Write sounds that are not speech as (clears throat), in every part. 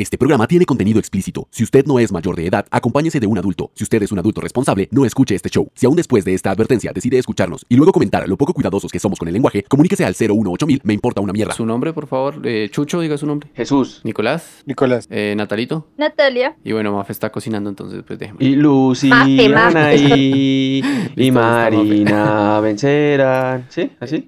Este programa tiene contenido explícito. Si usted no es mayor de edad, acompáñese de un adulto. Si usted es un adulto responsable, no escuche este show. Si aún después de esta advertencia decide escucharnos y luego comentar lo poco cuidadosos que somos con el lenguaje, comuníquese al 018000, me importa una mierda. Su nombre, por favor. Eh, Chucho, diga su nombre. Jesús. Nicolás. Nicolás. Eh, Natalito. Natalia. Y bueno, Mafe está cocinando, entonces pues déjeme. Y Lucy, Mafe, Mafe. Y (laughs) Marina (laughs) vencerán. ¿Sí? ¿Así?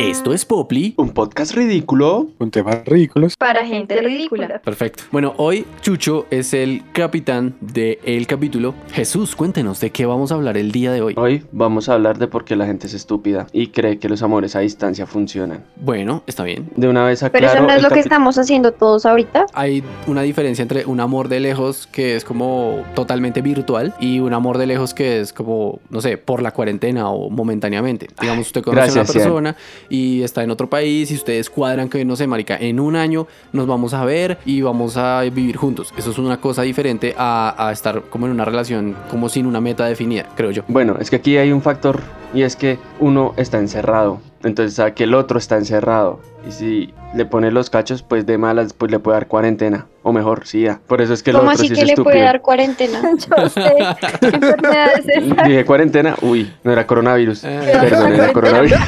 Esto es Poply. Un podcast ridículo. Con temas ridículos. Para gente ridícula. Perfecto. Bueno, hoy Chucho es el capitán del capítulo. Jesús, cuéntenos de qué vamos a hablar el día de hoy. Hoy vamos a hablar de por qué la gente es estúpida y cree que los amores a distancia funcionan. Bueno, está bien. De una vez Pero aclaro. eso no es el lo que estamos haciendo todos ahorita. Hay una diferencia entre un amor de lejos que es como totalmente virtual y un amor de lejos que es como, no sé, por la cuarentena o momentáneamente. Digamos, usted conoce a una persona y está en otro país y ustedes cuadran que, no sé, marica, en un año nos vamos a ver y vamos a vivir juntos. Eso es una cosa diferente a, estar como en una relación como sin una meta definida, creo yo. Bueno, es que aquí hay un factor y es que uno está encerrado. Entonces sabe que el otro está encerrado. Y si le pone los cachos, pues de malas, pues le puede dar cuarentena. O mejor, sí, ya. Por eso es que el ¿Cómo otro así sí es que le puede dar cuarentena? (laughs) Yo sé (laughs) qué enfermedad es esa. Dije cuarentena, uy, no era coronavirus. Eh, Perdón, era coronavirus.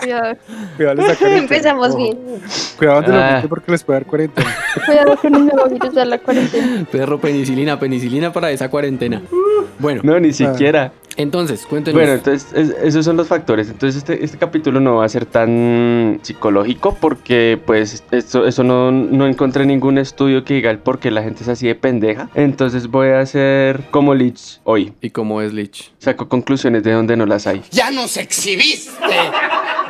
Cuidado, Cuidado. (laughs) Empezamos Ojo. bien. Cuidado de Ah. la porque les puede dar cuarentena. cuidado no me voy a usar la cuarentena. Perro, penicilina, penicilina para esa cuarentena. Bueno, No, ni siquiera. entonces, cuéntenos. Bueno, entonces es- esos son los factores. Entonces este, este capítulo no va a ser tan psicológico porque pues esto, eso no, no encontré ningún estudio que diga el por qué la gente es así de pendeja. Entonces voy a hacer como Lich hoy. ¿Y cómo es Lich? Saco conclusiones de donde no las hay. ¡Ya nos exhibiste!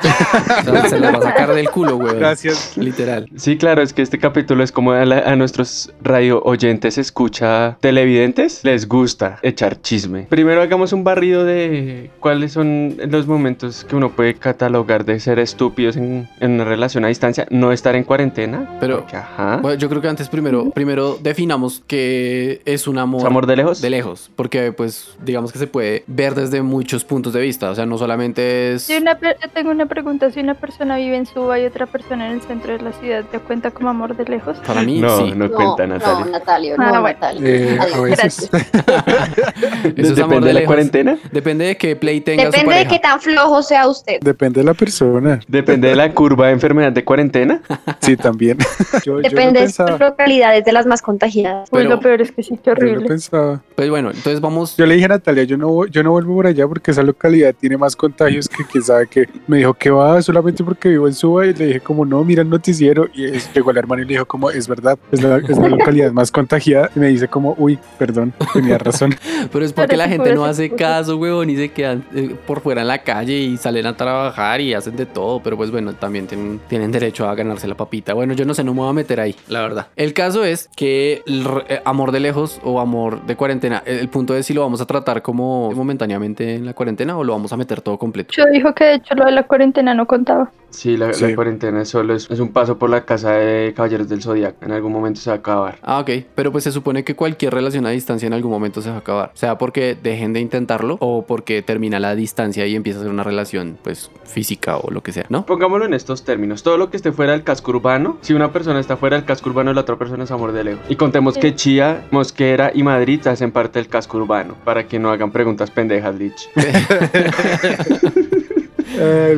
(laughs) Se la va a sacar del culo, güey. Gracias. Literal. Sí, claro, es que este capítulo es como a, la- a nuestros radio oyentes escucha televidentes, les gusta echar chisme. Primero hagamos un barrido de cuáles son los momentos que uno puede catalogar de ser estúpidos en, en una relación a distancia, no estar en cuarentena. Pero- porque, ajá. Bueno, yo creo que antes primero, primero definamos que es un amor, ¿Es amor de lejos? de lejos, porque pues digamos que se puede ver desde muchos puntos de vista, o sea, no solamente es una yo tengo una pregunta. Si una persona vive en Suba y otra persona en el centro de la ciudad, ¿te cuenta como amor de lejos? para mí no, sí. no cuenta, Natalia. No, Natalio, Ah, no, bueno. Natalio. Eh, a Adiós. veces. (laughs) Eso es amor Depende de de la lejos. cuarentena. Depende de qué play tenga su Depende de qué tan flojo sea usted. Depende de la persona. Depende de la curva de enfermedad de cuarentena. Sí, también. (laughs) Yo, yo Depende lo de sus localidades de las más contagiadas. Pues Pero- lo peor es que sí, qué Yo horrible. pensaba. Pues bueno, entonces vamos Yo le dije a Natalia, yo no, voy- yo no vuelvo por allá porque esa localidad tiene más contagios que quién sabe qué. Me dijo que va solamente porque vivo en Suba y le dije como no, mira el noticiero y es- llegó el hermano y le dijo como es verdad, es la, es la localidad más contagiada y me dice como uy, perdón, tenía razón. (laughs) Pero es porque la gente no hace caso, huevón, y se quedan eh, por fuera en la calle y salen a trabajar y hacen de todo. Pero pues bueno, también tienen, tienen derecho a ganarse la papita. Bueno, yo no sé, no me voy a meter ahí, la verdad. El caso es que el eh, amor de lejos o amor de cuarentena, el, el punto es si lo vamos a tratar como momentáneamente en la cuarentena o lo vamos a meter todo completo. Yo dijo que de hecho lo de la cuarentena no contaba. Sí, la, cuarentena solo es, es un paso por la casa de Caballeros del Zodiaco. En algún momento se va a acabar. Ah, ok. Pero pues se supone que cualquier relación a distancia en algún momento se va a acabar. Sea porque dejen de intentarlo o porque termina la distancia y empieza a ser una relación, pues, física o lo que sea, ¿no? Pongámoslo en estos términos. Todo lo que esté fuera del casco urbano, si una persona está fuera del casco urbano, la otra persona es amor de lejos. Y contemos que Chía, Mosquera y Madrid hacen parte del casco urbano. Para que no hagan preguntas pendejas, Lich. (laughs) (laughs)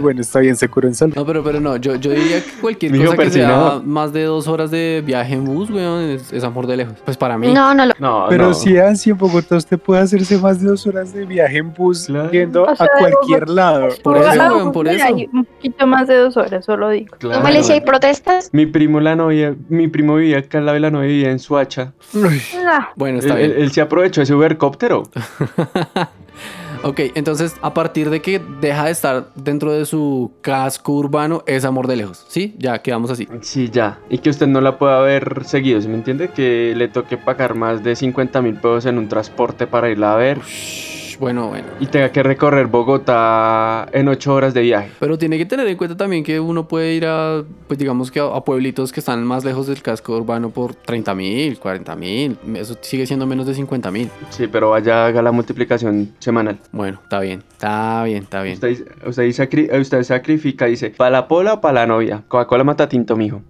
Bueno, está bien, se curó en salud. No, pero, pero no, yo, yo diría que cualquier Mijo cosa que sea más de dos horas de viaje en bus, weón, es, es amor de lejos. Pues para mí. No, no lo. No, Pero no. si Ansi en Bogotá usted puede hacerse más de dos horas de viaje en bus Claro. yendo O sea, a cualquier lado. Por eso, Ah, weón, por eso. hay Un poquito más de dos horas, solo digo. Claro. ¿Cómo le si hay protestas? Mi primo, la novia, mi primo vivía acá al lado de la novia vivía en Suacha. Uy, Ah, Bueno, Él, está bien. él- él se aprovechó ese ubercóptero. (laughs) Ok, entonces a partir de que deja de estar dentro de su casco urbano, es amor de lejos. ¿Sí? Ya quedamos así. Sí, ya. Y que usted no la pueda ver seguido, ¿sí me entiende? Que le toque pagar más de 50 mil pesos en un transporte para irla a ver. Ush, bueno, bueno. y tenga que recorrer Bogotá en ocho horas de viaje. Pero tiene que tener en cuenta también que uno puede ir a, pues digamos que a, pueblitos que están más lejos del casco urbano por 30 mil, 40 mil. Eso sigue siendo menos de 50 mil. Sí, pero vaya, haga la multiplicación semanal. Bueno, está bien, está bien, está bien. Usted, dice- usted, sacri- usted sacrifica, dice, ¿para la pola o para la novia? Coca-Cola mata tinto, mijo.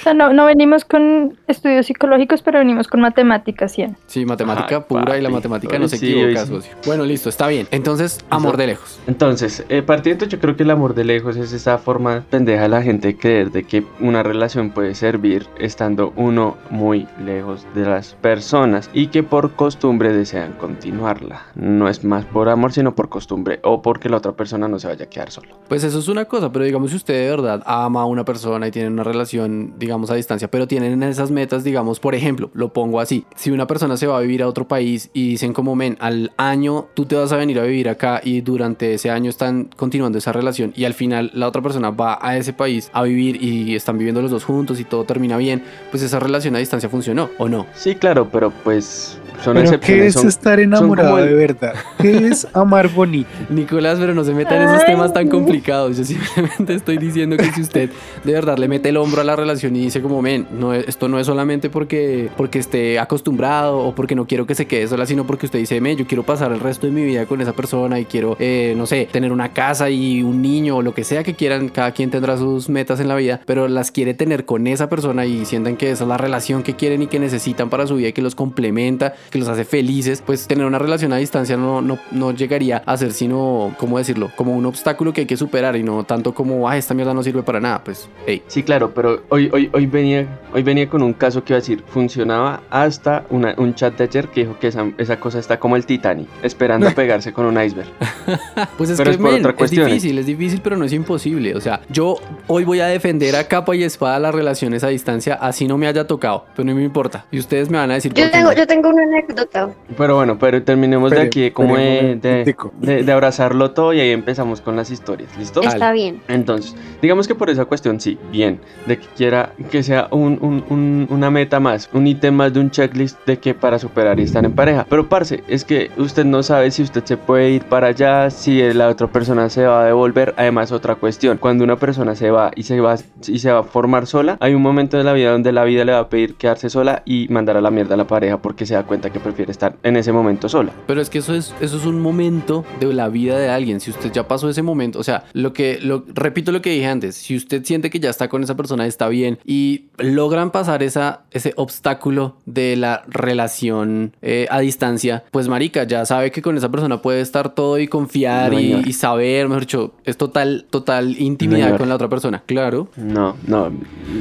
O sea, no, no venimos con estudios psicológicos, pero venimos con matemáticas 100. Sí, matemática Ay, pura y la matemática no se sí, equivoca, sí. socio. Bueno, listo, está bien. Entonces, amor de lejos. Entonces, eh, partiendo, yo creo que el amor de lejos es esa forma pendeja de la gente de creer de que una relación puede servir estando uno muy lejos de las personas y que por costumbre desean continuarla. No es más por amor, sino por costumbre o porque la otra persona no se vaya a quedar solo. Pues eso es una cosa, pero digamos si usted de verdad ama a una persona y tienen una relación, digamos, a distancia, pero tienen esas metas, digamos, por ejemplo, lo pongo así, si una persona se va a vivir a otro país y dicen como, men, al año tú te vas a venir a vivir acá y durante ese año están continuando esa relación y al final la otra persona va a ese país a vivir y están viviendo los dos juntos y todo termina bien, pues esa relación a distancia funcionó, ¿o no? Sí, claro, pero pues son Pero ¿qué es son- estar enamorado el- de verdad? ¿Qué es amar bonito? (laughs) Nicolás, pero no se meta en esos temas tan complicados. Yo simplemente estoy diciendo que si usted de verdad le mete el hombro a la relación y dice como, men, no, esto no es solamente porque, porque esté acostumbrado o porque no quiero que se quede sola, sino porque usted dice, men, yo quiero pasar el resto de mi vida con esa persona y quiero, eh, no sé, tener una casa y un niño o lo que sea que quieran. Cada quien tendrá sus metas en la vida, pero las quiere tener con esa persona y sientan que esa es la relación que quieren y que necesitan para su vida y que los complementa, que los hace felices, pues tener una relación a distancia no, no, no llegaría a ser sino, ¿cómo decirlo? Como un obstáculo que hay que superar y no tanto como, ah, esta mierda no sirve para nada. Pues, hey, Sí, claro, pero hoy, hoy, hoy, venía, hoy venía con un caso que iba a decir, funcionaba hasta una- un chat de ayer que dijo que esa, esa cosa está como el Titanic, esperando a (laughs) pegarse con un iceberg. (laughs) pues es Pero que es por otra es cuestión. difícil, es difícil, pero no es imposible. O sea, yo hoy voy a defender a capa y espada las relaciones a distancia, así no me haya tocado, pero no me importa. Y ustedes me van a decir Yo tengo, no. yo tengo una anécdota. Pero bueno, pero terminemos de aquí, como de, de, momentico. de- de abrazarlo todo y ahí empezamos con las historias, ¿listo? Dale. Está bien. Entonces, digamos que por esa cuestión sí, bien, de que quiera que sea un, un- un- una meta más, un ítem más de un checklist de que para superar y estar en pareja. Pero parce, es que usted no sabe si usted se puede ir para allá, si la otra persona se va a devolver. Además, otra cuestión, cuando una persona se va y se va y se va a formar sola, hay un momento de la vida donde la vida le va a pedir quedarse sola y mandar a la mierda a la pareja porque se da cuenta que prefiere estar en ese momento sola. Pero es que eso es, eso es un momento de la vida de alguien. Si usted ya pasó ese momento, o sea, lo que, lo, repito lo que dije antes, si usted siente que ya está con esa persona, está bien y logran pasar esa, ese obstáculo de la relación eh, a distancia, pues marica, ya sabe que con esa persona puede estar todo y confiar No, y, y saber, mejor dicho, es total, total intimidad señor. con la otra persona, claro. No, no.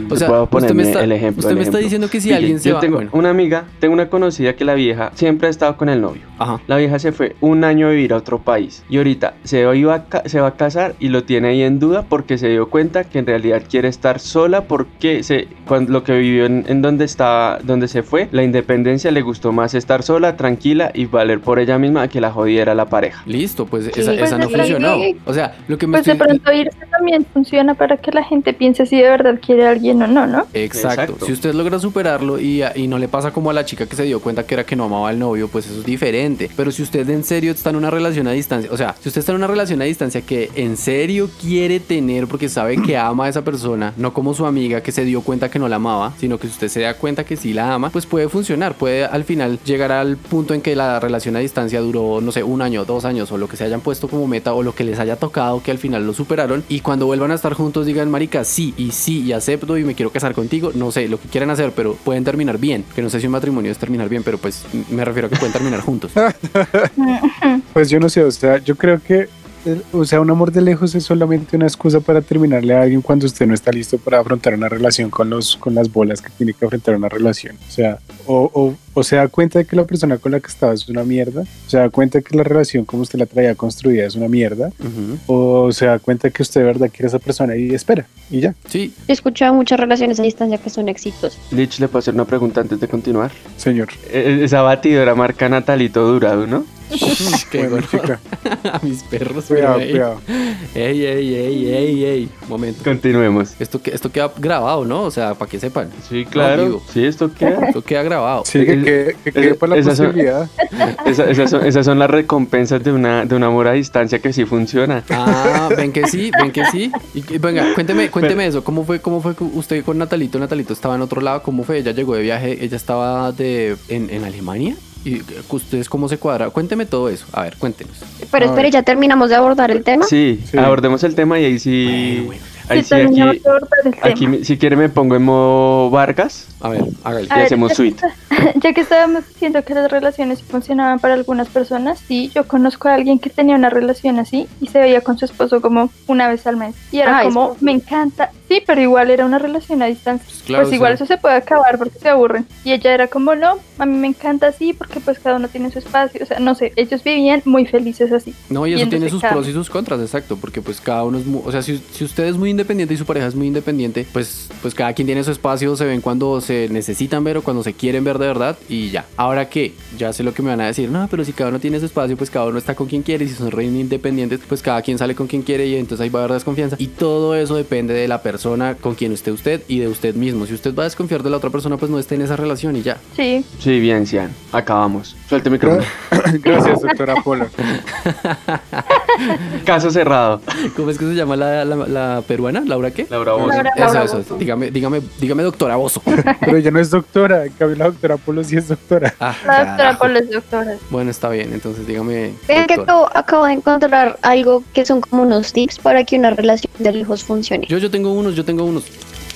O sea, puedo usted me está, el ejemplo. usted el me está ejemplo. diciendo que si alguien se yo va, tengo bueno, una amiga, tengo una conocida que la vieja siempre ha estado con el novio. ajá. La vieja se fue un año a vivir a otro país y ahorita se va, a, ca- se va a casar y lo tiene ahí en duda porque se dio cuenta que en realidad quiere estar sola porque se, cuando, lo que vivió en, en donde estaba, donde se fue, la independencia le gustó más estar sola, tranquila y valer por ella misma que la jodiera la pareja. Listo, pues Sí, esa, pues esa no funcionó. O sea, lo que me Pues de estoy... pronto irse también funciona para que la gente piense si de verdad quiere a alguien o no, ¿no? Exacto. Exacto. Si usted logra superarlo y, y no le pasa como a la chica que se dio cuenta que era que no amaba al novio, pues eso es diferente. Pero si usted en serio está en una relación a distancia, o sea, si usted está en una relación a distancia que en serio quiere tener porque sabe que ama a esa persona, no como su amiga que se dio cuenta que no la amaba, sino que usted se da cuenta que sí la ama, pues puede funcionar. Puede al final llegar al punto en que la relación a distancia duró, no sé, un año, dos años o lo que se hayan puesto como meta o lo que les haya tocado que al final lo superaron y cuando vuelvan a estar juntos digan, marica, sí y sí y acepto y me quiero casar contigo, no sé, lo que quieran hacer, pero pueden terminar bien, que no sé si un matrimonio es terminar bien, pero pues me refiero a que pueden terminar juntos. (laughs) Pues yo no sé, o sea, yo creo que, o sea, un amor de lejos es solamente una excusa para terminarle a alguien cuando usted no está listo para afrontar una relación con los con las bolas que tiene que afrontar una relación. O sea, o, o, o se da cuenta de que la persona con la que estaba es una mierda, se da cuenta de que la relación como usted la traía construida es una mierda, o se da cuenta de que usted de verdad quiere a esa persona y espera, y ya, Sí, He escuchado muchas relaciones a distancia que son exitosas. Lich, ¿le puedo hacer una pregunta antes de continuar? señor. E- Esa batidora marca Natalito Durado, ¿no? (laughs) Qué Bueno, chica, (laughs) a mis perros. cuidado, cuidado. Ey, ey, ey, ey, ey. Momento. Continuemos. Esto, que- esto queda grabado, ¿no? O sea, para que sepan. Sí, claro. Sí, esto queda. Esto queda grabado. Sí, que, que, que quede por la Esas son- posibilidad. (laughs) Esa- esas, son, esas son las recompensas de una, de un amor a distancia que sí funciona. Ah, ven que sí, ven que sí. Y, y venga, cuénteme, cuénteme eso. ¿Cómo fue, cómo fue que usted con Natalito? Natalito estaba en otro lado. ¿Cómo fue? Ella llegó de viaje. Ella estaba de en, en Alemania. ¿Y ustedes cómo se cuadra? Cuénteme todo eso. A ver, cuéntenos. Pero A espere, ver. ya terminamos de abordar el tema. Sí, Sí. abordemos el tema y ahí sí. Bueno, bueno, Ahí Sí, sí, aquí, aquí me- si quiere me pongo en modo Vargas. A ver, hágale. Y hacemos ya, suite. (laughs) ya que estábamos diciendo que las relaciones funcionaban para algunas personas, sí, yo conozco a alguien que tenía una relación así y se veía con su esposo como una vez al mes. Y era Ah, como, me encanta. Sí, pero igual era una relación a distancia. Pues claro, pues igual eso se puede acabar porque se aburren. Y ella era como, no, a mí me encanta así porque pues cada uno tiene su espacio. O sea, no sé, ellos vivían muy felices así. No, y eso tiene sus pros y sus contras, exacto, porque pues cada uno es muy, o sea, si, si usted es muy independiente y su pareja es muy independiente, pues, pues cada quien tiene su espacio, se ven cuando se necesitan ver o cuando se quieren ver de verdad y ya. Ahora que ya sé lo que me van a decir, no, pero si cada uno tiene su espacio, pues cada uno está con quien quiere, y si son re independientes, pues cada quien sale con quien quiere y entonces ahí va a haber desconfianza. Y todo eso depende de la persona con quien esté usted y de usted mismo. Si usted va a desconfiar de la otra persona, pues no esté en esa relación y ya. Sí, Sí, bien, Cian. Acabamos. Suelte el micrófono. (laughs) Gracias, doctora Polo. (laughs) Caso cerrado. ¿Cómo es que se llama la, la- la peruana? ¿Laura qué? Laura Bozo. Laura- Eso, Laura eso, Bozo. dígame, dígame, dígame doctora Bozo. (laughs) Pero ella no es doctora. En cambio, la doctora Polo sí es doctora. Ah, la doctora carajo. por las doctoras. Bueno, está bien, entonces dígame. Vean que doctora. acabo, acabo de encontrar algo que son como unos tips para que una relación de lejos funcione. Yo, yo tengo unos, yo tengo unos.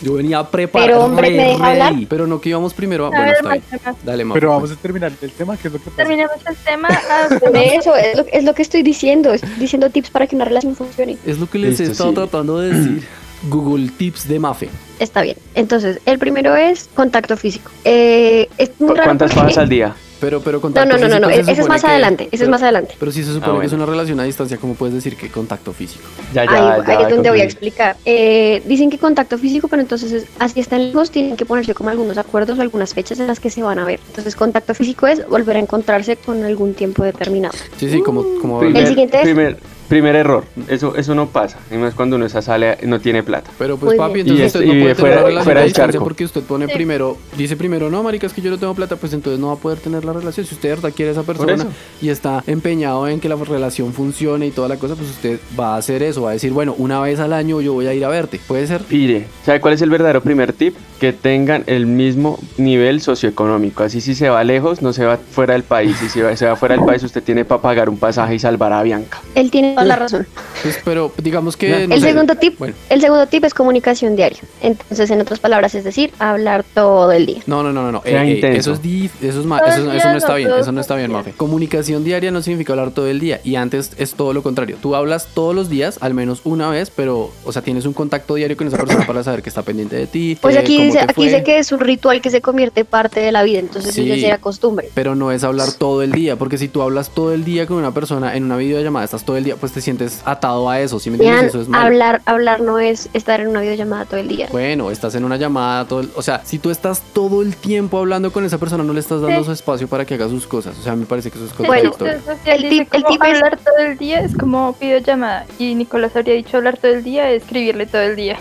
Yo venía preparado. Pero, hombre, ¿me deja hablar? Pero no que íbamos primero. a- A Bueno, ver, está bien. más. Dale, Mafe, Pero vamos a terminar el tema, que es lo que pasa. Terminamos el tema. Ah, (laughs) Por eso es lo, es lo que estoy diciendo. Estoy diciendo tips para que una relación funcione. Es lo que les he estado sí. tratando de decir. (clears throat) Google Tips de Mafe. Está bien. Entonces, el primero es contacto físico. Eh, es muy ¿Cu- raro ¿Cuántas porque- fajas al día? Pero, pero No, contacto no, no, no, físico no. se Ese es más que- adelante. Ese es pero- más adelante. Pero si se supone Ah, que es una relación a distancia, ¿cómo puedes decir que contacto físico? Ya, ya, Ahí, ya. ahí es donde voy a explicar. Eh, dicen que contacto físico, pero entonces es- así están lejos, tienen que ponerse como algunos acuerdos o algunas fechas en las que se van a ver. Entonces, contacto físico es volver a encontrarse con algún tiempo determinado. Sí, sí, como. como El siguiente es- primer, primer error. Eso, eso no pasa. Y más cuando uno esa sale no tiene plata. Pero pues Muy papi, bien. entonces Y usted es- no puede fuera- tener relación fuera del charco. porque usted pone Sí. primero, dice primero, no, marica, es que yo no tengo plata, pues entonces no va a poder tener la relación. Si usted de verdad quiere a esa persona y está empeñado en que la relación funcione y toda la cosa, pues usted va a hacer eso, va a decir, bueno, una vez al año yo voy a ir a verte. Puede ser. Pire, ¿sabe cuál es el verdadero primer tip? Que tengan el mismo nivel socioeconómico. Así si se va lejos, no se va fuera del país. Y si va- se va fuera del país, usted tiene para pagar un pasaje y salvar a Bianca. Él tiene toda la (laughs) razón. Pues, pero digamos que. No el sé. segundo tip, Bueno. el segundo tip es comunicación diaria. Entonces, en otras palabras, es decir, hablar todo el día. No, no, no, no, ey, intenso. eso es dif- eso es ma- eso, no está bien, eso no está bien. Mafe. Comunicación diaria no significa hablar todo el día y antes es todo lo contrario. Tú hablas todos los días, al menos una vez, pero, o sea, tienes un contacto diario con esa persona para saber que está pendiente de ti. Pues aquí dice, aquí dice que es un ritual que se convierte parte de la vida, entonces Sí. eso ya será costumbre. Pero no es hablar todo el día, porque si tú hablas todo el día con una persona en una videollamada, estás todo el día, pues te sientes atado a eso, ¿sí me entiendes? Eso es malo. hablar, hablar no es estar en una videollamada todo el día. Bueno, estás en una llamada, todo el- o sea, si tú estás todo el tiempo hablando con esa persona, no le estás dando Sí. su espacio para que haga sus cosas. O sea, me parece que eso es Bueno, contradictorio. el el tip, el es- hablar todo el día es como videollamada. Y Nicolás habría dicho hablar todo el día, escribirle todo el día.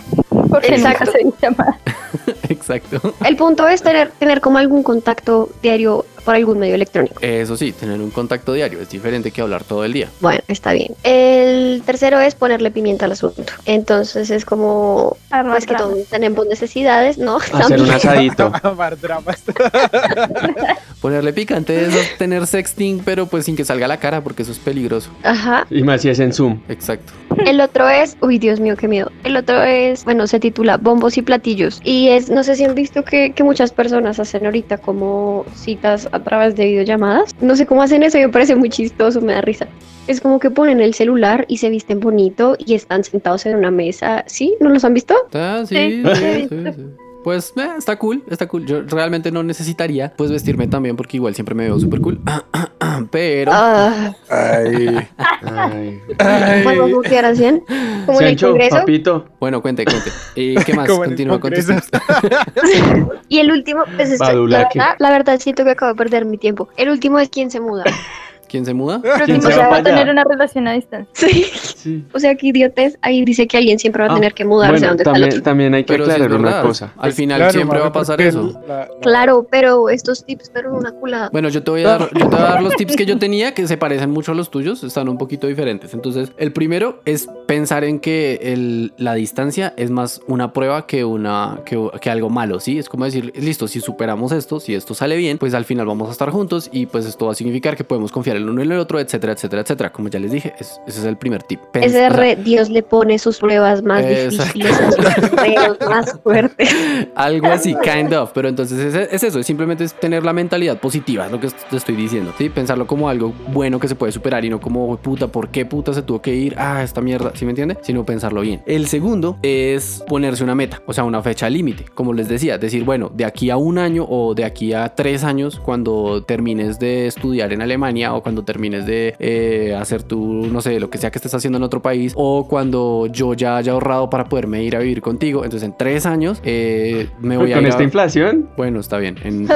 Porque Exacto. nunca se videollamada. (laughs) Exacto. (laughs) El punto es tener, tener como algún contacto diario por algún medio electrónico. Eso sí, tener un contacto diario es diferente que hablar todo el día. Bueno, está bien. El tercero es ponerle pimienta al asunto. Entonces es como, Armar pues que todos tenemos necesidades, ¿no? Hacer un asadito. (laughs) Amar dramas. (laughs) Ponerle picante es (laughs) tener sexting, pero pues sin que salga la cara, porque eso es peligroso. Ajá. Y más si es en Zoom. Exacto. El otro es, uy, Dios mío, qué miedo. El otro es, bueno, se titula Bombos y Platillos. Y es, no sé si han visto que, que muchas personas hacen ahorita como citas a través de videollamadas. No sé cómo hacen eso, me parece muy chistoso, me da risa. Es como que ponen el celular y se visten bonito y están sentados en una mesa. ¿Sí? ¿No los han visto? Ah, sí, Sí, sí, sí, sí, sí. Pues eh, está cool, está cool. Yo realmente no necesitaría pues vestirme también porque igual siempre me veo súper cool. (clears throat) Pero Ah, Ay. Ay. Ay. podemos mutear a 100. Como en el Congreso. papito. bueno, cuente, cuente. ¿Y qué (laughs) más? Continúa con tus Congreso. tips. (laughs) Y el último, pues esto- la, verdad, la verdad siento que acabo de perder mi tiempo. El último es quién se muda. ¿Quién se muda? Pero ¿Quién si se no va se va para a tener una relación a distancia. Sí. Sí. O sea, que idiotes. Ahí dice que alguien siempre va a Ah, tener que mudarse a donde está el también, otro. también hay que Pero aclarar una cosa. Al final Claro, siempre va a pasar eso. la- la- Claro, pero estos tips fueron una culada. Bueno, yo te voy a dar, yo te voy a dar los tips que yo tenía que se parecen mucho a los tuyos, están un poquito diferentes. Entonces, el primero es pensar en que el- la distancia es más una prueba que una que, que algo malo, ¿sí? Es como decir, listo, si superamos esto, si esto sale bien, pues al final vamos a estar juntos y pues esto va a significar que podemos confiar el uno en el otro, etcétera, etcétera, etcétera. Como ya les dije, es- ese es el primer tip. Pens- Ese o sea, re, Dios le pone sus pruebas más difíciles, sus pruebas más fuertes. (laughs) Algo así, kind of. Pero entonces es, es eso, es simplemente es tener la mentalidad positiva, es lo que te estoy diciendo. ¿sí? Pensarlo como algo bueno que se puede superar y no como, puta, ¿por qué puta se tuvo que ir? Ah, esta mierda, ¿sí me entiende? Sino pensarlo bien. El segundo es ponerse una meta, o sea, una fecha límite. Como les decía, decir, bueno, de aquí a un año o de aquí a tres años, cuando termines de estudiar en Alemania o cuando termines de eh, hacer tu, no sé, lo que sea que estés haciendo en otro país o cuando yo ya haya ahorrado para poderme ir a vivir contigo. Entonces, en tres años eh, me voy a Con a- esta inflación, Bueno, está bien, en,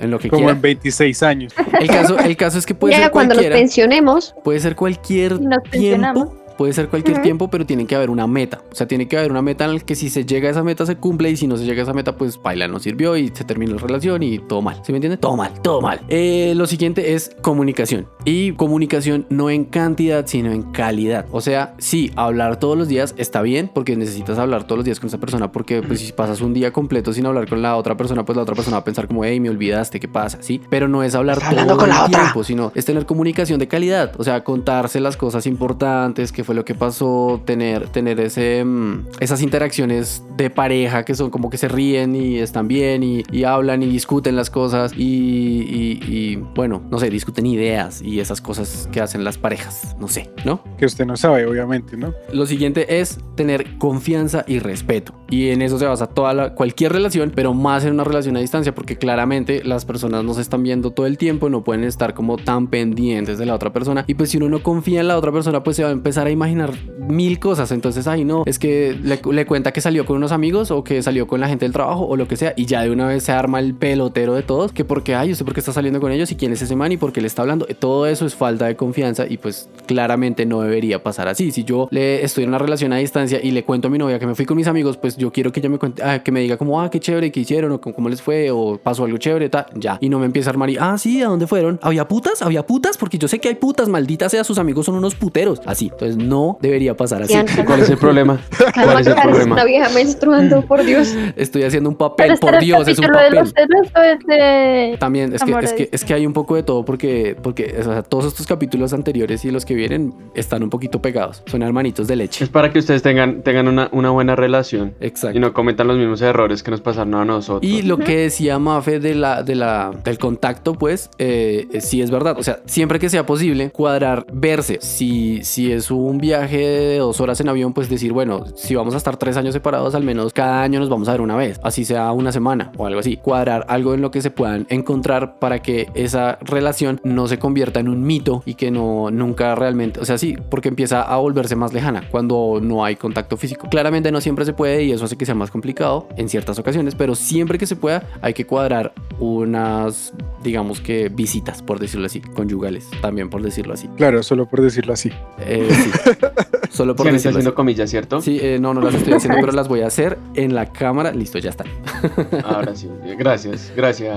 en- lo que como quiera. en 26 años. El caso, el caso es que puede ya ser cuando nos cualquiera. pensionemos, Puede ser cualquier nos tiempo. Puede ser cualquier Ujú. tiempo, pero tiene que haber una meta. O sea, tiene que haber una meta en la que si se llega a esa meta se cumple y si no se llega a esa meta, pues baila, no sirvió y se termina la relación y todo mal. ¿Sí me entiende? Todo mal, todo mal. Eh, lo siguiente es comunicación. Y comunicación no en cantidad, sino en calidad. O sea, sí, hablar todos los días está bien porque necesitas hablar todos los días con esa persona porque pues si pasas un día completo sin hablar con la otra persona, pues la otra persona va a pensar como, hey, me olvidaste, ¿qué pasa? Sí, pero no es hablar todo hablando con el la otra. tiempo, sino es tener comunicación de calidad, o sea, contarse las cosas importantes, qué fue lo que pasó, tener, tener ese, mm, esas interacciones de pareja que son como que se ríen y están bien y, y hablan y discuten las cosas y, y- y, bueno, no sé, discuten ideas y esas cosas que hacen las parejas, no sé, ¿no? Que usted no sabe, obviamente, ¿no? Lo siguiente es tener confianza y respeto. Y en eso se basa toda la, cualquier relación, pero más en una relación a distancia, porque claramente las personas no se están viendo todo el tiempo, no pueden estar como tan pendientes de la otra persona. Y pues si uno no confía en la otra persona, pues se va a empezar a imaginar mil cosas. Entonces, ay, no, es que le, cuenta que salió con unos amigos o que salió con la gente del trabajo o lo que sea. Y ya de una vez se arma el pelotero de todos, que porque, ay, usted por qué está saliendo con ellos y quién es ese man y por qué le está hablando. Todo eso es falta de confianza y pues claramente no debería pasar así. Si yo le estoy en una relación a distancia y le cuento a mi novia que me fui con mis amigos, pues yo quiero que ella me cuente, ah, que me diga como, ah, qué chévere, qué hicieron o cómo les fue o pasó algo chévere, tal, ya. Y no me empieza a armar y, ah, sí, ¿a dónde fueron? ¿Había putas? ¿Había putas? Porque yo sé que hay putas, maldita sea, sus amigos son unos puteros. Así. Entonces no debería pasar así. ¿cuál es el problema? (laughs) ¿Cuál es el Calma, problema? Una vieja menstruando, por Dios. Estoy haciendo un papel, este por Dios, es un de papel. los celos o es de... También es que, es, que, es que hay un poco de todo porque, porque o sea, todos estos capítulos anteriores y los que vienen están un poquito pegados. Son hermanitos de leche. Es para que ustedes tengan, tengan una, una buena relación Exacto. y no cometan los mismos errores que nos pasaron a nosotros. Y lo que decía Mafe de la, de la, del contacto, pues, eh, sí es verdad. O sea, siempre que sea posible, cuadrar, verse. Si, si es un viaje de dos horas en avión, pues decir, bueno, si vamos a estar tres años separados, al menos cada año nos vamos a ver una vez. Así sea una semana o algo así. Cuadrar algo en lo que se puedan encontrar para que esa relación no se convierta en un mito y que no nunca realmente, o sea, sí, porque empieza a volverse más lejana cuando no hay contacto físico. Claramente no siempre se puede y eso hace que sea más complicado en ciertas ocasiones, pero siempre que se pueda hay que cuadrar unas, digamos que visitas, por decirlo así, conyugales, también por decirlo así. Claro, solo por decirlo así. Eh, sí. (laughs) (laughs) Solo por decirlo así. haciendo comillas, ¿cierto? Sí, eh, no, no las estoy haciendo, pero las voy a hacer en la cámara. Listo, ya está. (laughs) Ahora sí. Gracias, gracias,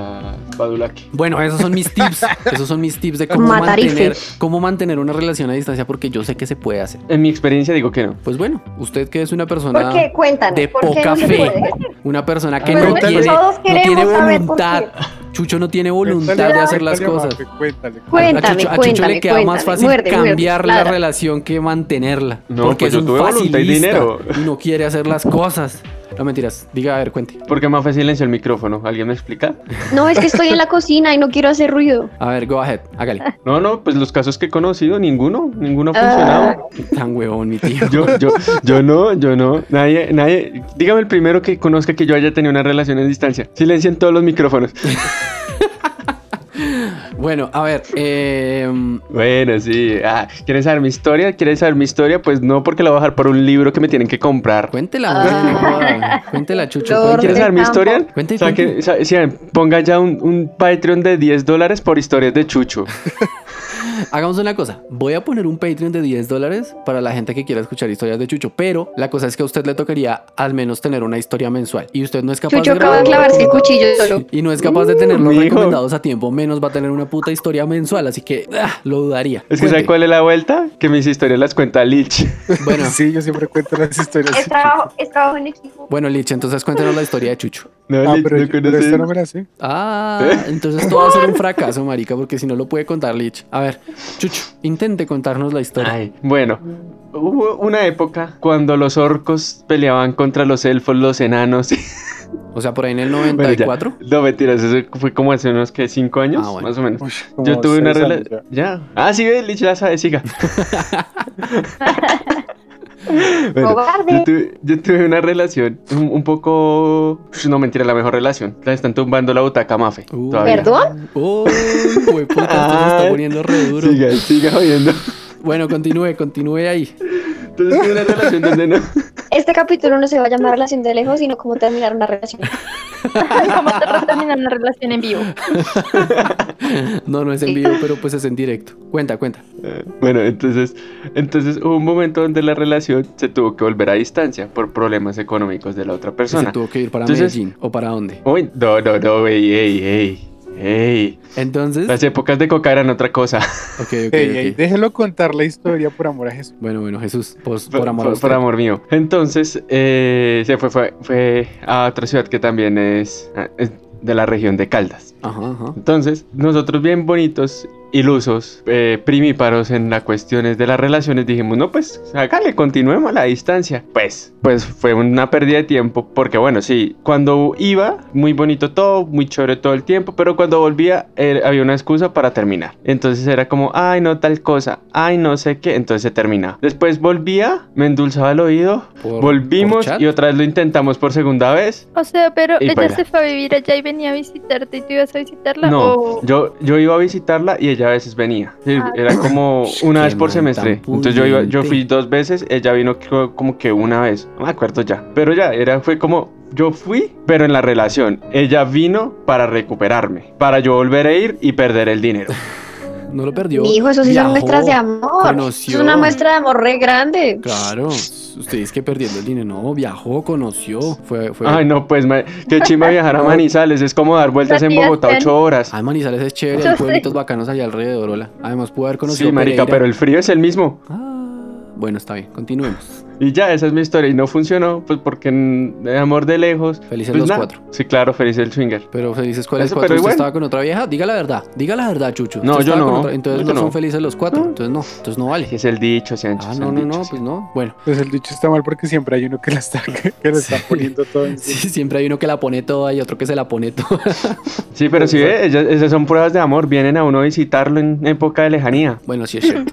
Badulaki. Bueno, esos son mis tips. (laughs) Esos son mis tips de cómo Matarife. mantener, cómo mantener una relación a distancia, porque yo sé que se puede hacer. En mi experiencia digo que no. Pues bueno, usted que es una persona ¿Por qué? Cuéntanos. de ¿por qué poca no se fe, puede? una persona que Bueno, no pues tiene, todos no queremos tiene saber por voluntad. Chucho no tiene voluntad de hacer las Cuéntale, cosas. Mafe, Cuéntale. A Chucho, a Chucho cuéntame, le queda más fácil Muerde, muerde, cambiar la relación que mantenerla. No, porque pues es yo un tuve voluntad y facilista dinero. y no quiere hacer las cosas. No mentiras. Diga, a ver, cuente. ¿Por qué Mafe silenció el micrófono? ¿Alguien me explica? No, es que estoy en la (laughs) cocina y no quiero hacer ruido. A ver, go ahead, hágale. No, no, pues los casos que he conocido, ninguno, ninguno ha funcionado. Tan huevón, mi tío. Yo, yo, yo no, yo no. Nadie, nadie. Dígame el primero que conozca que yo haya tenido una relación en distancia. Silencien todos los micrófonos. (laughs) Bueno, a ver, eh, Bueno, sí. Ah, ¿Quieren saber mi historia? ¿Quieren saber mi historia? Pues no, porque la voy a dejar por un libro que me tienen que comprar. cuéntela, Ah. cuéntela, Chucho. Cuéntela. ¿Quieres saber mi historia? Cuente, O sea, que, ponga ya un, un Patreon de 10 dólares por historias de Chucho. (laughs) Hagamos una cosa. Voy a poner un Patreon de 10 dólares para la gente que quiera escuchar historias de Chucho. Pero la cosa es que a usted le tocaría al menos tener una historia mensual. Y usted no es capaz Chucho de acaba de clavarse el cuchillo solo. (laughs) Y no es capaz de tenerlos mijo. recomendados a tiempo, menos va a tener una puta historia mensual. Así que ah, lo dudaría. Es que ¿sabe cuál es la vuelta? Que mis historias las cuenta Lich. (laughs) Bueno, Sí, yo siempre cuento las historias. Es trabajo, es trabajo en equipo. bueno, Lich, entonces cuéntenos la historia de Chucho. No, Ah, Lich, pero, no yo- pero esta no me la sé. Ah, entonces todo va a ser un fracaso, marica, porque si no lo puede contar Lich. A ver, Chucho, intente contarnos la historia. Ay, bueno, hubo una época cuando los orcos peleaban contra los elfos, los enanos. O sea, por ahí en el Bueno, ya. 94. No, mentiras, eso fue como hace unos que cinco años, Ah, bueno. más o menos. Uy, Yo tuve una relación. Ya. Ah, sí, ve, Lich la sabe, siga. (laughs) (laughs) Bueno, Cobarde. yo, tuve, yo tuve una relación un, un poco. Ush, No, mentira, la mejor relación. La están tumbando la butaca Mafe. Uh. ¿Perdón? Uy, güey, puta, esto se está poniendo re duro. Siga, siga oyendo. Bueno, continúe, continúe ahí. Entonces tuve una relación donde no. Este capítulo no se va a llamar relación de lejos, sino cómo terminar una relación. (laughs) (laughs) ¿Cómo te terminar una relación en vivo? (laughs) No, no es en vivo, pero pues es en directo. Cuenta, cuenta. Eh, Bueno, entonces, entonces hubo un momento donde la relación se tuvo que volver a distancia por problemas económicos de la otra persona. se tuvo que ir para Entonces- Medellín. ¿O para dónde? Uy, no, no, no, ey, ey, ey, ey. Entonces. Las épocas de coca eran otra cosa. Ok, ok, Ey, ey, ok. déjelo contar la historia por amor a Jesús. Bueno, bueno, Jesús, pues, Por, por amor a por- usted. por amor mío. Entonces, eh, se fue, fue, fue a otra ciudad que también es, ah, es de la región de Caldas. Ajá, ajá. Entonces, nosotros bien bonitos, ilusos, eh, primíparos en las cuestiones de las relaciones, dijimos, no, pues, hágale, continuemos a la distancia. Pues, pues fue una pérdida de tiempo, porque bueno, sí, cuando iba, muy bonito todo, muy chévere todo el tiempo, pero cuando volvía, eh, había una excusa para terminar. Entonces era como, ay, no tal cosa, ay, no sé qué, entonces se terminaba. Después volvía, me endulzaba el oído, Por- volvimos y otra vez lo intentamos por segunda vez. O sea, pero ella baila. se fue a vivir allá y venía a visitarte y tú ibas a visitarla. No, o... yo, yo iba a visitarla y ella a veces venía. Sí, Ah. Era como (laughs) una vez por man semestre. Entonces yo iba, yo fui dos veces, ella vino como que una vez. No me acuerdo ya. Pero ya, era, fue como, yo fui, pero en la relación. Ella vino para recuperarme, para yo volver a ir y perder el dinero. (laughs) No lo perdió. Mi hijo, eso sí Viajó, son muestras de amor. conoció. Es una muestra de amor re grande. Claro, ustedes que perdiendo el dinero, no, viajó, conoció, fue, fue. Ay, no, pues, ma- qué chimba viajar a Manizales. Es como dar vueltas en Bogotá ocho horas. Ay, Manizales es chévere, hay pueblitos bacanos allá alrededor, hola. Además, pudo haber conocido. Sí, marica, Pereira. pero el frío es el mismo. Ah, bueno, está bien, continuemos. Y ya, esa es mi historia. Y no funcionó, pues porque en de amor de lejos. Felices pues, los cuatro. Sí, claro, feliz el swinger. Pero felices cuáles Eso, cuatro. pero ¿Usted igual. estaba con otra vieja? Diga la verdad, diga la verdad, Chucho. No, ¿Usted yo no, otra- Entonces yo no son no. felices los cuatro. No. Entonces no, entonces no vale. Es el dicho, Sánchez. Ah, no, no, dicho, no, sí. pues no. Bueno, Pues el dicho está mal porque siempre hay uno que la está, que, (laughs) que le está Sí. poniendo todo (laughs) sí, siempre hay uno que la pone toda y otro que se la pone toda. (laughs) Sí, pero si ve, ellas- esas son pruebas de amor. Vienen a uno a visitarlo en época de lejanía. bueno, sí es cierto.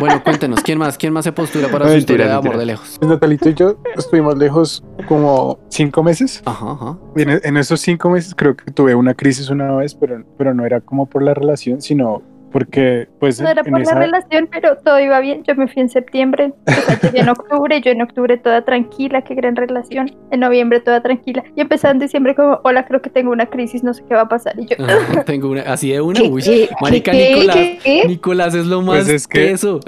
Bueno, cuéntenos, ¿quién más? ¿Quién más se postula para No, su historia de amor de lejos? Pues Natalito y yo estuvimos lejos como cinco meses. Ajá, ajá. En, en esos cinco meses creo que tuve una crisis una vez, pero, pero no era como por la relación, sino porque pues No era por esa... la relación, pero todo iba bien. Yo me fui en septiembre, o sea, llegué en octubre, yo en octubre toda tranquila, qué gran relación. En noviembre toda tranquila. Y empezaba en diciembre como, hola, creo que tengo una crisis, no sé qué va a pasar. Y yo, Ajá, (laughs) Tengo una, así de una, ¿Qué, uy. qué, Marica, qué, Nicolás. qué, qué? Nicolás es lo más Pues es que- teso.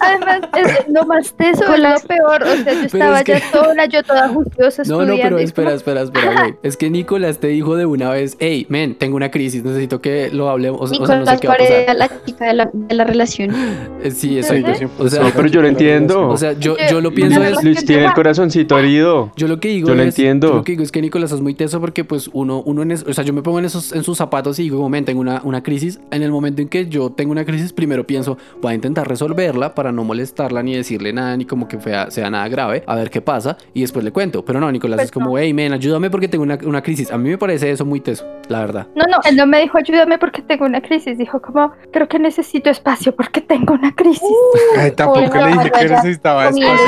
además, es lo más teso, es lo peor. O sea, yo estaba es que- ya sola, yo toda juiciosa No, no, estudiando. pero y espera, espera, espera, güey. Es que Nicolás te dijo de una vez, hey, men, tengo una crisis, necesito que lo hablemos. O, sea, o sea, no sé Nicolás qué va a pasar. La chica de la, de la relación. (laughs) Eh, Sí, Sí, exacto. O sea, No, pero yo lo entiendo. o sea, yo, yo lo pienso es, Luis tiene el corazoncito herido. yo lo que digo Yo lo es, entiendo. yo lo que digo es que Nicolás es muy teso porque pues uno, uno en es- o sea, yo me pongo en esos, en sus zapatos y digo, como, men, tengo una, una crisis. En el momento en que yo tengo una crisis, primero pienso, voy a intentar resolverla para no molestarla ni decirle nada, ni como que sea nada grave, a ver qué pasa, y después le cuento. Pero no, Nicolás Pues es como, no. hey, men, ayúdame porque tengo una, una crisis. A mí me parece eso muy teso, la verdad. No, no, él no me dijo ayúdame porque tengo una crisis. Dijo como, creo que necesito espacio porque tengo una crisis. Ay, tampoco Uy, le dije que necesitaba espacio.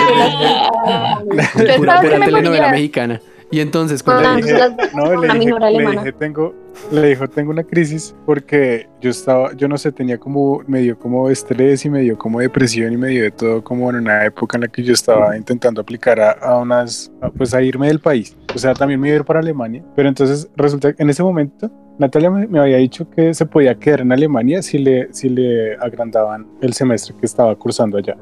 Yo Pura, telenovela mexicana. Y entonces, Ah, cuando Le entonces dije, no, le dije, le dije, tengo, le dijo, tengo una crisis porque yo estaba, yo no sé, tenía como, me dio como estrés y me dio como depresión y me dio de todo como en una época en la que yo estaba intentando aplicar a, a unas, a, pues a irme del país. O sea, también me iba a ir para Alemania, pero entonces resulta que en ese momento Natalia me, me había dicho que se podía quedar en Alemania si le, si le agrandaban el semestre que estaba cursando allá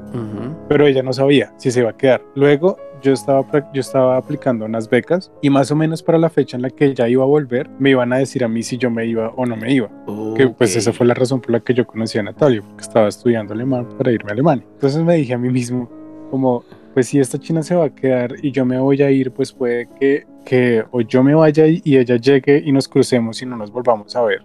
pero ella no sabía si se iba a quedar. Luego yo estaba, yo estaba aplicando unas becas y más o menos para la fecha en la que ella iba a volver, me iban a decir a mí si yo me iba o no me iba. Que pues esa fue la razón por la que yo conocí a Natalia, porque estaba estudiando alemán para irme a Alemania. Entonces me dije a mí mismo, como, pues si esta china se va a quedar y yo me voy a ir, pues puede que, que o yo me vaya y ella llegue y nos crucemos y no nos volvamos a ver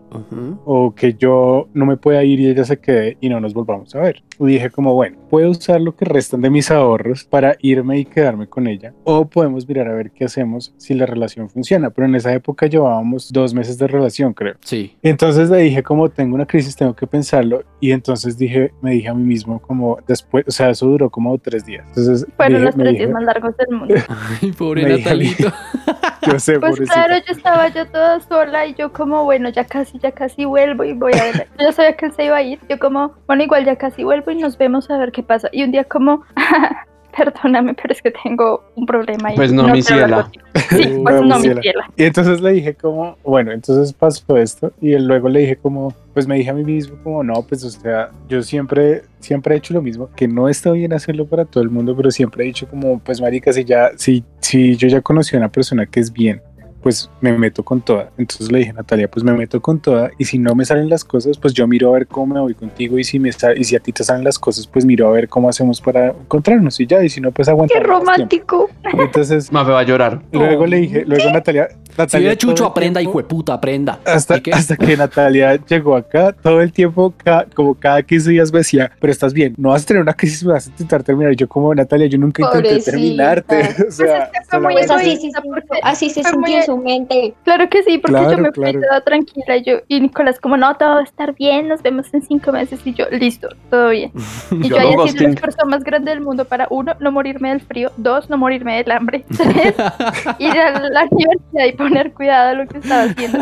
o que yo no me pueda ir y ella se quede y no nos volvamos a ver. Y dije como, bueno, puedo usar lo que restan de mis ahorros para irme y quedarme con ella, o podemos mirar a ver qué hacemos si la relación funciona. Pero en esa época llevábamos dos meses de relación, creo. Sí. Entonces le dije como tengo una crisis, tengo que pensarlo y entonces dije, me dije a mí mismo como después, o sea, eso duró como tres días. Entonces Fueron los tres días más largos del mundo. (laughs) Ay, pobre Me Natalito. (laughs) yo sé, Pues pobrecita. claro, yo estaba yo toda sola y yo como, bueno, ya casi, ya casi vuelvo y voy a ver. (laughs) Yo ya sabía que él se iba a ir. Yo como, bueno, igual ya casi vuelvo y nos vemos a ver qué pasa. Y un día como, (laughs) perdóname, pero es que tengo un problema. Y Pues no, mi quiero hablar ciela. contigo". Sí, (laughs) pues No, mi no, mi ciela. ciela. Y entonces le dije como, bueno, entonces pasó esto y él luego le dije como, pues me dije a mí mismo como, no, pues o sea, yo siempre, siempre he hecho lo mismo, que no está bien hacerlo para todo el mundo, pero siempre he dicho como, pues marica, si ya, si, si yo ya conocí a una persona que es bien, pues me meto con toda. Entonces le dije a Natalia, pues me meto con toda y si no me salen las cosas, pues yo miro a ver cómo me voy contigo y si me y si a ti te salen las cosas, pues miro a ver cómo hacemos para encontrarnos y ya, y si no, pues Qué aguantar. romántico. Entonces Mafe va a llorar. luego Oh. le dije, luego Natalia, Si Natalia ve Chucho, todo el aprenda, tiempo- hijo de puta, aprenda. hasta, que Natalia llegó acá, todo el tiempo, como cada 15 días me decía, pero estás bien, no vas a tener una crisis, me vas a intentar terminar. Y yo como, Natalia, yo nunca intenté Pobrecita. terminarte. (laughs) O sea, Pues es que fue muy Pues así, sí, porque- así se sintió en su mente. Claro que sí, porque Claro, yo me claro. fui toda tranquila y yo, y Nicolás como, no, todo va a estar bien, nos vemos en cinco meses y yo, listo, todo bien. (laughs) Y yo Yo haya hago sido el esfuerzo más grande del mundo para uno, no morirme del frío, dos, no morirme del hambre, (laughs) tres, ir a la universidad y poner cuidado a lo que estaba haciendo,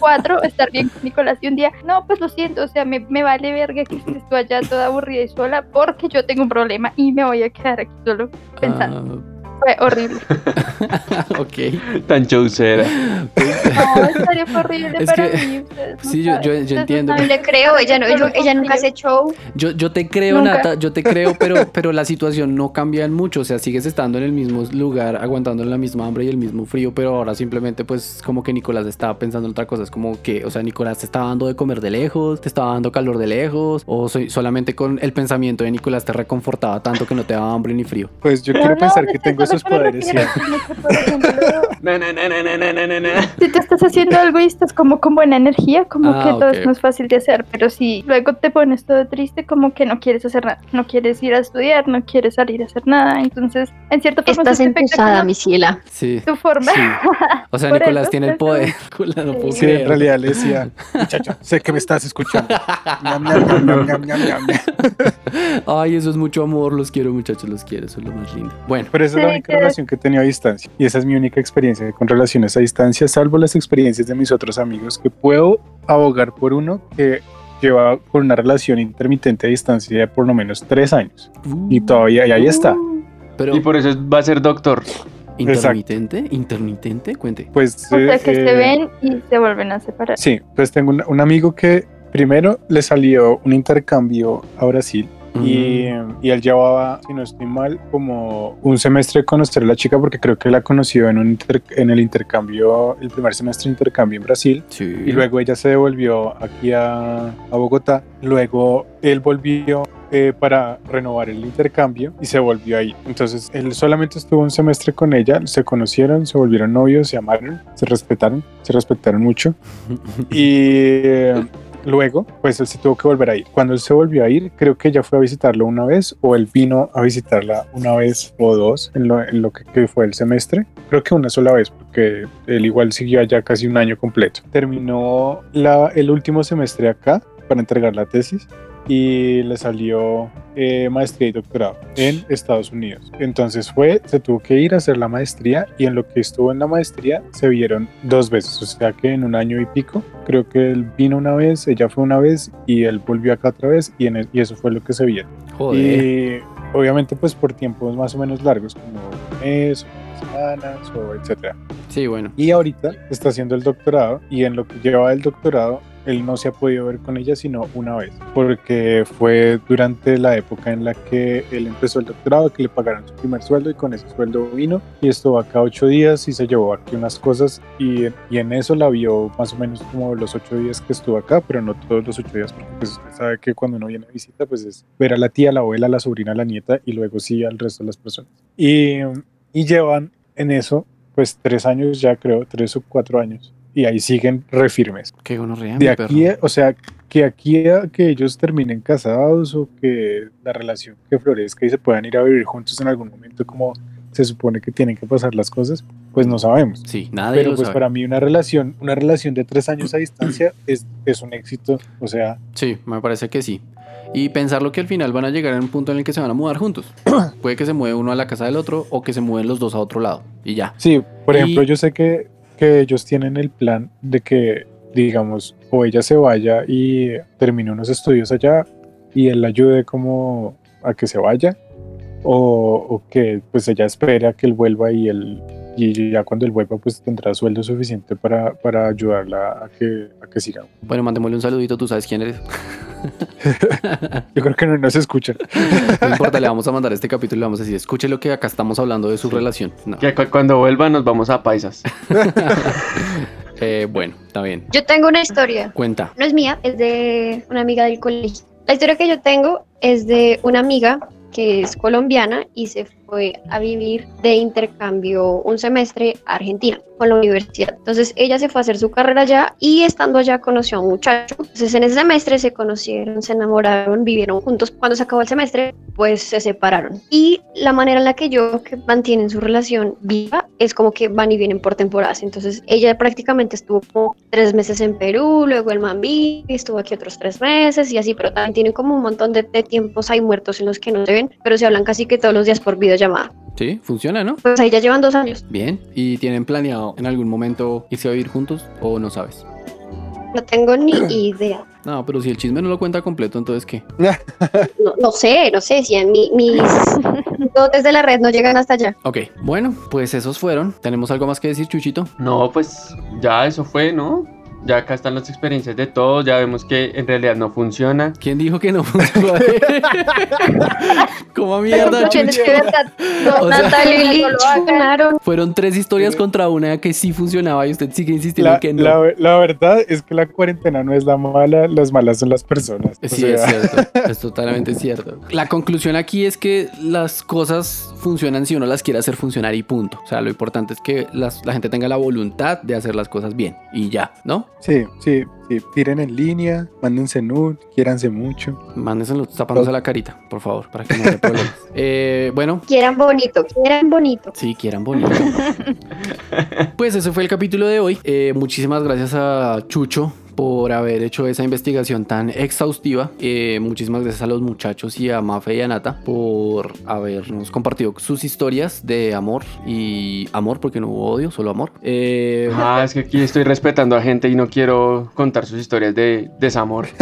cuatro, estar bien con Nicolás y un día, no, pues lo siento, o sea, me, me vale verga que estés tú allá toda aburrida y sola porque yo tengo un problema y me voy a quedar aquí solo pensando. Fue horrible. (laughs) Ok. Tan chaucera. No, serio fue horrible Es para que- mí. no sí, yo- yo- yo no entiendo. saben. Le creo, ella, no, ella, ella nunca hace show. Yo, yo te creo, Nunca. Nata, yo te creo, pero, pero la situación no cambia en mucho. O sea, sigues estando en el mismo lugar, aguantando la misma hambre y el mismo frío, pero ahora simplemente, pues, como que Nicolás estaba pensando en otra cosa. Es como que, o sea, Nicolás te estaba dando de comer de lejos, te estaba dando calor de lejos, o soy, solamente con el pensamiento de Nicolás te reconfortaba tanto que no te daba hambre ni frío. Pues yo No, quiero no, pensar que tengo sus poderes. No, no, no, no, no, no, no, no. Si te estás haciendo algo y estás como con buena energía, como ah, que todo es más fácil de hacer, pero si luego te pones todo triste, como que no quieres hacer nada, no quieres ir a estudiar, no quieres salir a hacer nada, entonces, en cierto forma... Estás empezada, Michela. Sí. Tu forma. O sea, (laughs) Nicolás tiene el poder. (laughs) No puedo sí, en realidad le decía, muchacho, sé que me estás escuchando. (laughs) Ay, eso es mucho amor, los quiero muchachos, los quiero, eso es lo más lindo. Bueno, pero eso sí, única que- relación que he tenido a distancia. Y esa es mi única experiencia con relaciones a distancia, salvo las experiencias de mis otros amigos, que puedo abogar por uno que lleva por una relación intermitente a distancia de por lo menos tres años. Y todavía, y ahí está. pero Y por eso va a ser doctor. intermitente, intermitente, cuente. Pues, O sea, eh, que se eh, ven y se vuelven a separar. Sí, pues tengo un, un amigo que primero le salió un intercambio a Brasil y, y él llevaba, si no estoy mal, como un semestre de conocer a la chica porque creo que la conoció en, un en el intercambio, el primer semestre de intercambio en Brasil. Sí. Y luego ella se devolvió aquí a, a Bogotá. Luego él volvió eh, para renovar el intercambio y se volvió ahí. Entonces él solamente estuvo un semestre con ella, se conocieron, se volvieron novios, se amaron, se respetaron, se respetaron mucho. (laughs) Y eh, luego, pues él se tuvo que volver a ir. Cuando él se volvió a ir, creo que ella fue a visitarlo una vez o él vino a visitarla una vez o dos en lo, que, que fue el semestre. Creo que una sola vez, porque él igual siguió allá casi un año completo. Terminó la, el último semestre acá para entregar la tesis y le salió eh, maestría y doctorado en Estados Unidos. Entonces fue, se tuvo que ir a hacer la maestría y en lo que estuvo en la maestría se vieron dos veces, o sea que en un año y pico, creo que él vino una vez, ella fue una vez y él volvió acá otra vez y, en el- y eso fue lo que se vieron. Joder. Y obviamente pues por tiempos más o menos largos, como un mes semanas o etcétera. Sí, bueno. Y ahorita está haciendo el doctorado y en lo que lleva el doctorado, él no se ha podido ver con ella sino una vez, porque fue durante la época en la que él empezó el doctorado que le pagaron su primer sueldo y con ese sueldo vino y estuvo acá ocho días y se llevó aquí unas cosas y, y en eso la vio más o menos como los ocho días que estuvo acá, pero no todos los ocho días, porque pues usted sabe que cuando uno viene a visita pues es ver a la tía, la abuela, la sobrina, la nieta y luego sí al resto de las personas. Y, y llevan en eso pues tres años ya creo, tres o cuatro años. Y ahí siguen refirmes. Qué gonorrea, De mi aquí, perro. a- o sea, que aquí a que ellos terminen casados o que la relación que florezca y se puedan ir a vivir juntos en algún momento como se supone que tienen que pasar las cosas, pues no sabemos. Sí, nadie Pero lo pues sabe. para mí una relación, una relación de tres años a distancia (clears throat) es, es un éxito. O sea, Sí, me parece que sí. Y pensarlo que al final van a llegar en un punto en el que se van a mudar juntos. (clears throat) Puede que se mueve uno a la casa del otro o que se mueven los dos a otro lado. Y ya. sí, por Y- ejemplo, yo sé que, ellos tienen el plan de que, digamos, o ella se vaya y termine unos estudios allá y él la ayude como a que se vaya, o, o que pues ella espere a que él vuelva y él y ya cuando él vuelva pues tendrá sueldo suficiente para, para ayudarla a que, a que siga. Bueno, mandémosle un saludito, tú sabes quién eres. (laughs) Yo creo que no nos escuchan. No importa, le vamos a mandar este capítulo y le vamos a decir, escuche lo que acá estamos hablando de su relación. No. Que cu- cuando vuelva nos vamos a paisas. (laughs) Eh, bueno, está bien. Yo tengo una historia. Cuenta. No es mía, es de una amiga del colegio. La historia que yo tengo es de una amiga que es colombiana y se fue a vivir de intercambio un semestre a Argentina con la universidad. Entonces ella se fue a hacer su carrera allá y estando allá conoció a un muchacho. Entonces en ese semestre se conocieron, se enamoraron, vivieron juntos. Cuando se acabó el semestre, pues se separaron. Y la manera en la que yo que mantienen su relación viva es como que van y vienen por temporadas. Entonces ella prácticamente estuvo como tres meses en Perú, luego el Mambí, estuvo aquí otros tres meses y así, pero también tienen como un montón de, de tiempos ahí muertos en los que no se ven, pero se hablan casi que todos los días por videollamada. Sí, funciona, ¿no? Pues ahí ya llevan dos años. Bien. ¿Y tienen planeado en algún momento irse a vivir juntos o no sabes? No tengo ni (clears throat) idea. No, pero si el chisme no lo cuenta completo, entonces ¿qué? (laughs) No, no sé, no sé si en mi- mis (laughs) dotes de la red no llegan hasta allá. Ok, bueno, pues esos fueron. ¿Tenemos algo más que decir, Chuchito? No, pues ya eso fue, ¿no? Ya acá están las experiencias de todos, ya vemos que en realidad no funciona. ¿Quién dijo que no (laughs) funciona? ¿Cómo mierda, (laughs) O sea-. Fueron tres historias contra una que sí funcionaba y usted sigue insistiendo La, en que no. la- la verdad es que la cuarentena no es la mala, las malas son las personas. O Sí, sea, es cierto. (laughs) Es totalmente cierto. La conclusión aquí es que las cosas funcionan si uno las quiere hacer funcionar y punto. O sea, lo importante es que las- la gente tenga la voluntad de hacer las cosas bien y ya, ¿no? Sí, sí, sí. Tiren en línea, mándense nude, quiéranse mucho. Mándenselo tapándose la carita, por favor, para que no haya problemas. (laughs) Eh, bueno, Quieran bonito, quieran bonito. Sí, quieran bonito. (laughs) pues ese fue el capítulo de hoy. Eh, muchísimas gracias a Chucho por haber hecho esa investigación tan exhaustiva. Eh, muchísimas gracias a los muchachos y a Mafe y a Nata por habernos compartido sus historias de amor y amor, porque no hubo odio, solo amor. Eh, (laughs) Ah, es que aquí estoy respetando a gente y no quiero contar sus historias de desamor. (laughs)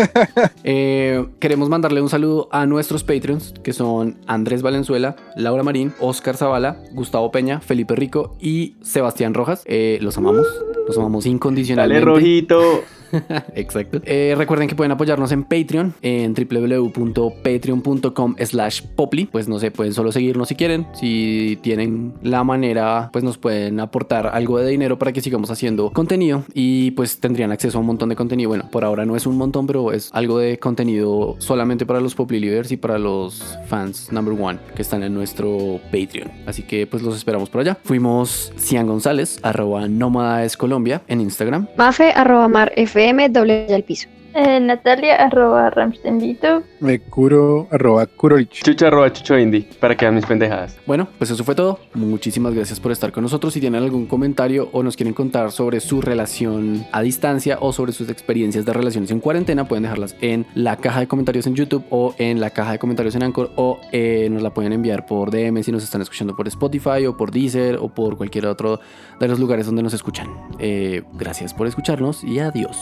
Eh, queremos mandarle un saludo a nuestros Patreons, que son Andrés Valenzuela, Laura Marín, Oscar Zavala, Gustavo Peña, Felipe Rico y Sebastián Rojas. Eh, los amamos, los amamos Dale incondicionalmente. rojito. (laughs) Exacto. Eh, recuerden que pueden apoyarnos en Patreon, en www.patreon.com slash poply. Pues no sé, pueden solo seguirnos si quieren. Si tienen la manera, pues nos pueden aportar algo de dinero para que sigamos haciendo contenido y pues tendrían acceso a un montón de contenido. Bueno, por ahora no es un montón, pero es algo de contenido solamente para los poply leaders y para los fans number one que están en nuestro Patreon. Así que pues los esperamos por allá. Fuimos Cian González, arroba Nómada es Colombia en Instagram. Mafe arroba mar fm doble al piso. Eh, Natalia, arroba Ramstenvito. Me curo arroba curorich. Chucho arroba chucho indie para que vean mis pendejadas. Bueno, pues eso fue todo. Muchísimas gracias por estar con nosotros. Si tienen algún comentario o nos quieren contar sobre su relación a distancia o sobre sus experiencias de relaciones en cuarentena, pueden dejarlas en la caja de comentarios en YouTube o en la caja de comentarios en Anchor o eh, nos la pueden enviar por DM si nos están escuchando por Spotify o por Deezer o por cualquier otro de los lugares donde nos escuchan. Eh, gracias por escucharnos y adiós.